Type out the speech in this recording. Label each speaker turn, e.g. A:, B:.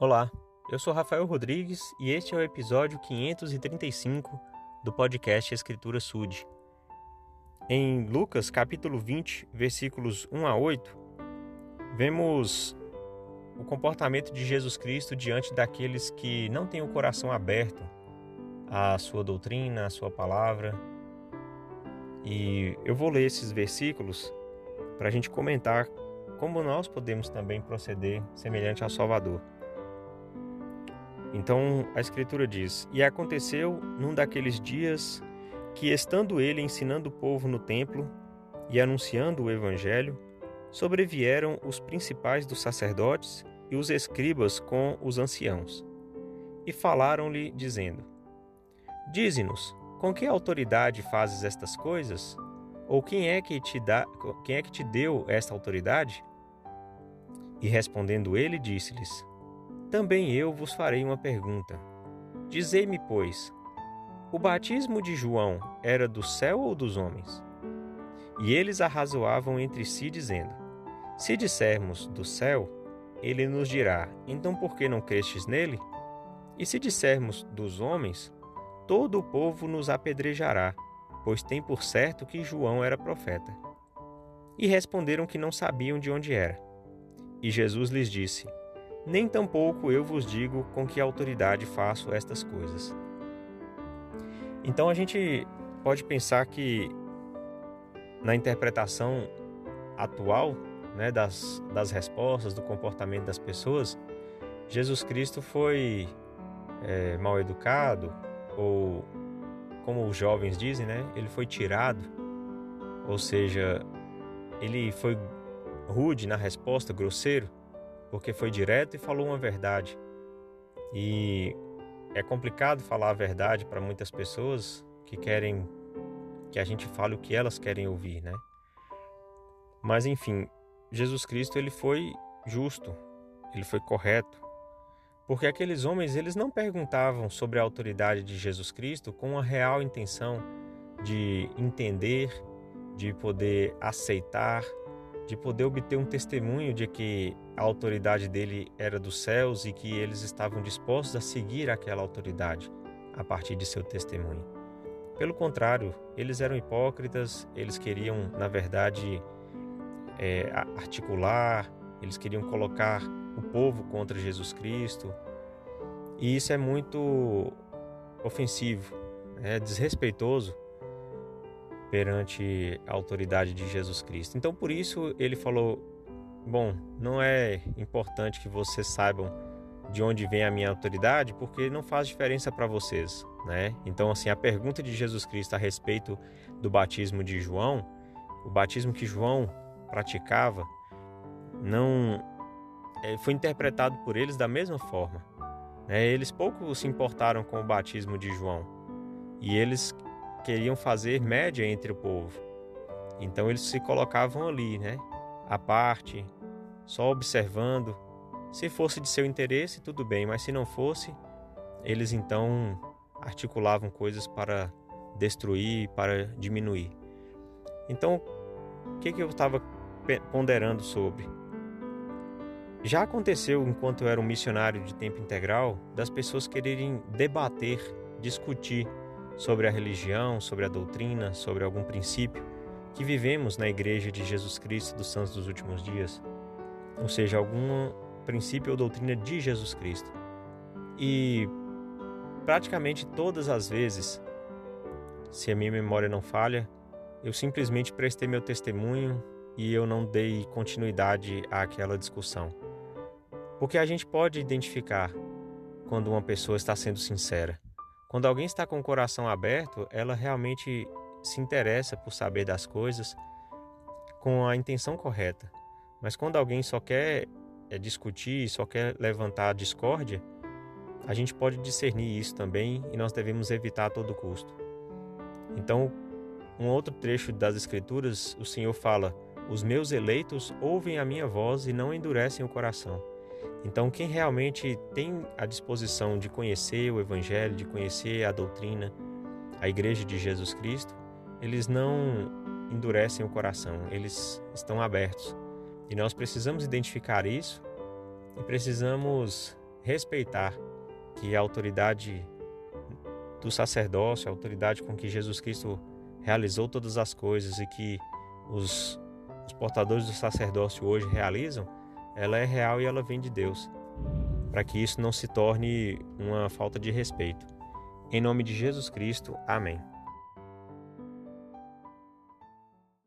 A: Olá, eu sou Rafael Rodrigues e este é o episódio 535 do podcast Escritura Sud. Em Lucas capítulo 20, versículos 1 a 8, vemos o comportamento de Jesus Cristo diante daqueles que não têm o coração aberto à sua doutrina, à sua palavra. E eu vou ler esses versículos para a gente comentar como nós podemos também proceder semelhante ao Salvador. Então a Escritura diz: E aconteceu num daqueles dias que, estando ele ensinando o povo no templo e anunciando o Evangelho, sobrevieram os principais dos sacerdotes e os escribas com os anciãos. E falaram-lhe, dizendo: Dize-nos, com que autoridade fazes estas coisas? Ou quem é que te dá, quem é que te deu esta autoridade? E respondendo ele, disse-lhes: também eu vos farei uma pergunta. Dizei-me, pois, o batismo de João era do céu ou dos homens? E eles arrazoavam entre si, dizendo: Se dissermos do céu, ele nos dirá: Então por que não crestes nele? E se dissermos dos homens, todo o povo nos apedrejará, pois tem por certo que João era profeta. E responderam que não sabiam de onde era. E Jesus lhes disse: nem tampouco eu vos digo com que autoridade faço estas coisas. Então a gente pode pensar que na interpretação atual né, das, das respostas, do comportamento das pessoas, Jesus Cristo foi é, mal educado, ou como os jovens dizem, né, ele foi tirado, ou seja, ele foi rude na resposta, grosseiro porque foi direto e falou uma verdade. E é complicado falar a verdade para muitas pessoas que querem que a gente fale o que elas querem ouvir, né? Mas enfim, Jesus Cristo ele foi justo, ele foi correto, porque aqueles homens eles não perguntavam sobre a autoridade de Jesus Cristo com a real intenção de entender, de poder aceitar, de poder obter um testemunho de que a autoridade dele era dos céus e que eles estavam dispostos a seguir aquela autoridade a partir de seu testemunho. Pelo contrário, eles eram hipócritas, eles queriam, na verdade, é, articular, eles queriam colocar o povo contra Jesus Cristo. E isso é muito ofensivo, é desrespeitoso perante a autoridade de Jesus Cristo. Então, por isso, ele falou: Bom, não é importante que vocês saibam de onde vem a minha autoridade, porque não faz diferença para vocês, né? Então, assim, a pergunta de Jesus Cristo a respeito do batismo de João, o batismo que João praticava, não é, foi interpretado por eles da mesma forma. Né? Eles pouco se importaram com o batismo de João e eles queriam fazer média entre o povo. Então eles se colocavam ali, né? À parte, só observando. Se fosse de seu interesse, tudo bem, mas se não fosse, eles então articulavam coisas para destruir, para diminuir. Então, o que, que eu estava ponderando sobre? Já aconteceu, enquanto eu era um missionário de tempo integral, das pessoas quererem debater, discutir sobre a religião, sobre a doutrina, sobre algum princípio que vivemos na Igreja de Jesus Cristo dos Santos dos Últimos Dias, ou seja, algum princípio ou doutrina de Jesus Cristo. E praticamente todas as vezes, se a minha memória não falha, eu simplesmente prestei meu testemunho e eu não dei continuidade àquela discussão. Porque a gente pode identificar quando uma pessoa está sendo sincera. Quando alguém está com o coração aberto, ela realmente se interessa por saber das coisas com a intenção correta. Mas quando alguém só quer é, discutir, só quer levantar a discórdia, a gente pode discernir isso também e nós devemos evitar a todo custo. Então, um outro trecho das Escrituras, o Senhor fala: Os meus eleitos ouvem a minha voz e não endurecem o coração. Então, quem realmente tem a disposição de conhecer o Evangelho, de conhecer a doutrina, a Igreja de Jesus Cristo, eles não endurecem o coração, eles estão abertos. E nós precisamos identificar isso e precisamos respeitar que a autoridade do sacerdócio, a autoridade com que Jesus Cristo realizou todas as coisas e que os, os portadores do sacerdócio hoje realizam, ela é real e ela vem de Deus, para que isso não se torne uma falta de respeito. Em nome de Jesus Cristo, amém.